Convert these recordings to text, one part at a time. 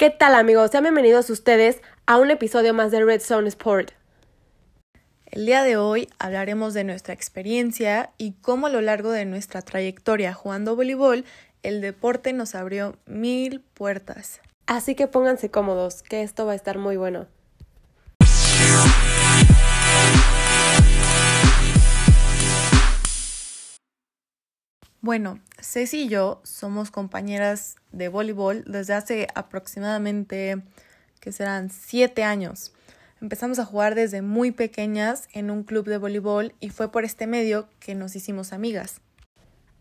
¿Qué tal amigos? Sean bienvenidos ustedes a un episodio más de Red Zone Sport. El día de hoy hablaremos de nuestra experiencia y cómo a lo largo de nuestra trayectoria jugando voleibol, el deporte nos abrió mil puertas. Así que pónganse cómodos, que esto va a estar muy bueno. Bueno, Ceci y yo somos compañeras de voleibol desde hace aproximadamente, que serán siete años. Empezamos a jugar desde muy pequeñas en un club de voleibol y fue por este medio que nos hicimos amigas.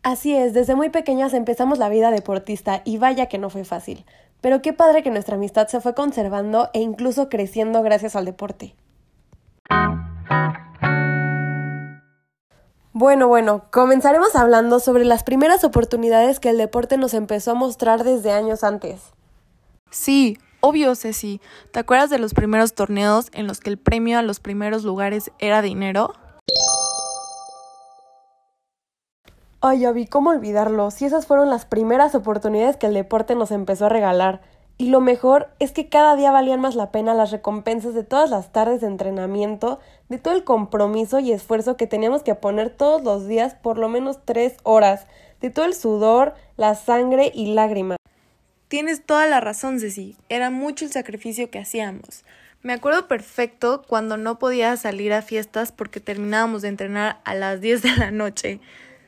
Así es, desde muy pequeñas empezamos la vida deportista y vaya que no fue fácil. Pero qué padre que nuestra amistad se fue conservando e incluso creciendo gracias al deporte. Bueno, bueno, comenzaremos hablando sobre las primeras oportunidades que el deporte nos empezó a mostrar desde años antes. Sí, obvio, Ceci. ¿Te acuerdas de los primeros torneos en los que el premio a los primeros lugares era dinero? Ay, Avi, ¿cómo olvidarlo? Si esas fueron las primeras oportunidades que el deporte nos empezó a regalar. Y lo mejor es que cada día valían más la pena las recompensas de todas las tardes de entrenamiento, de todo el compromiso y esfuerzo que teníamos que poner todos los días por lo menos tres horas, de todo el sudor, la sangre y lágrimas. Tienes toda la razón, Ceci. Era mucho el sacrificio que hacíamos. Me acuerdo perfecto cuando no podía salir a fiestas porque terminábamos de entrenar a las 10 de la noche.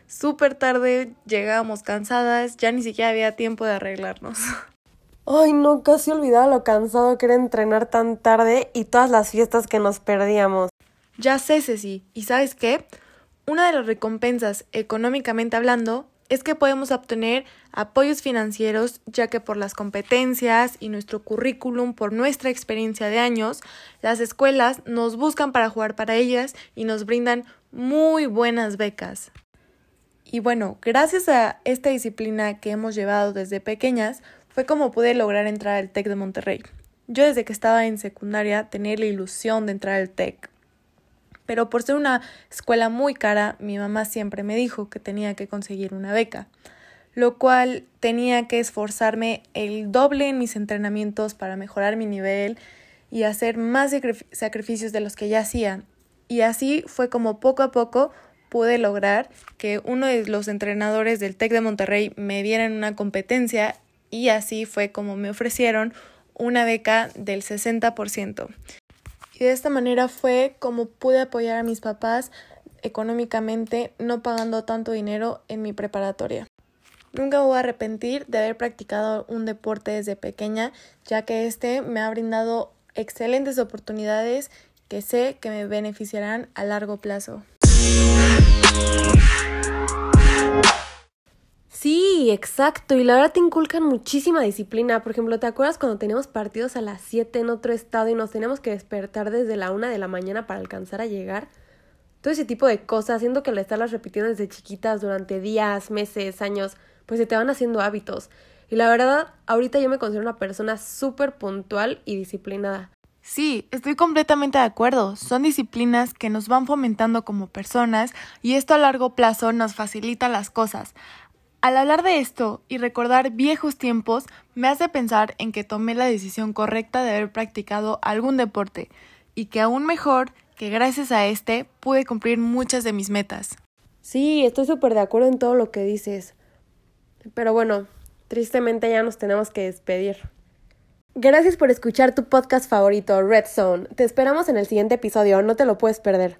Súper tarde, llegábamos cansadas, ya ni siquiera había tiempo de arreglarnos. Ay, no, casi olvidaba lo cansado que era entrenar tan tarde y todas las fiestas que nos perdíamos. Ya sé, Ceci. ¿Y sabes qué? Una de las recompensas, económicamente hablando, es que podemos obtener apoyos financieros, ya que por las competencias y nuestro currículum, por nuestra experiencia de años, las escuelas nos buscan para jugar para ellas y nos brindan muy buenas becas. Y bueno, gracias a esta disciplina que hemos llevado desde pequeñas, fue como pude lograr entrar al TEC de Monterrey. Yo desde que estaba en secundaria tenía la ilusión de entrar al TEC. Pero por ser una escuela muy cara, mi mamá siempre me dijo que tenía que conseguir una beca, lo cual tenía que esforzarme el doble en mis entrenamientos para mejorar mi nivel y hacer más sacrificios de los que ya hacía. Y así fue como poco a poco pude lograr que uno de los entrenadores del TEC de Monterrey me diera en una competencia y así fue como me ofrecieron una beca del 60%. Y de esta manera fue como pude apoyar a mis papás económicamente no pagando tanto dinero en mi preparatoria. Nunca voy a arrepentir de haber practicado un deporte desde pequeña, ya que este me ha brindado excelentes oportunidades que sé que me beneficiarán a largo plazo. Exacto. Y la verdad te inculcan muchísima disciplina. Por ejemplo, ¿te acuerdas cuando teníamos partidos a las 7 en otro estado y nos teníamos que despertar desde la 1 de la mañana para alcanzar a llegar? Todo ese tipo de cosas, haciendo que al estarlas repitiendo desde chiquitas durante días, meses, años, pues se te van haciendo hábitos. Y la verdad, ahorita yo me considero una persona súper puntual y disciplinada. Sí, estoy completamente de acuerdo. Son disciplinas que nos van fomentando como personas y esto a largo plazo nos facilita las cosas. Al hablar de esto y recordar viejos tiempos, me hace pensar en que tomé la decisión correcta de haber practicado algún deporte y que aún mejor que gracias a este pude cumplir muchas de mis metas. Sí, estoy súper de acuerdo en todo lo que dices. Pero bueno, tristemente ya nos tenemos que despedir. Gracias por escuchar tu podcast favorito, Red Zone. Te esperamos en el siguiente episodio, no te lo puedes perder.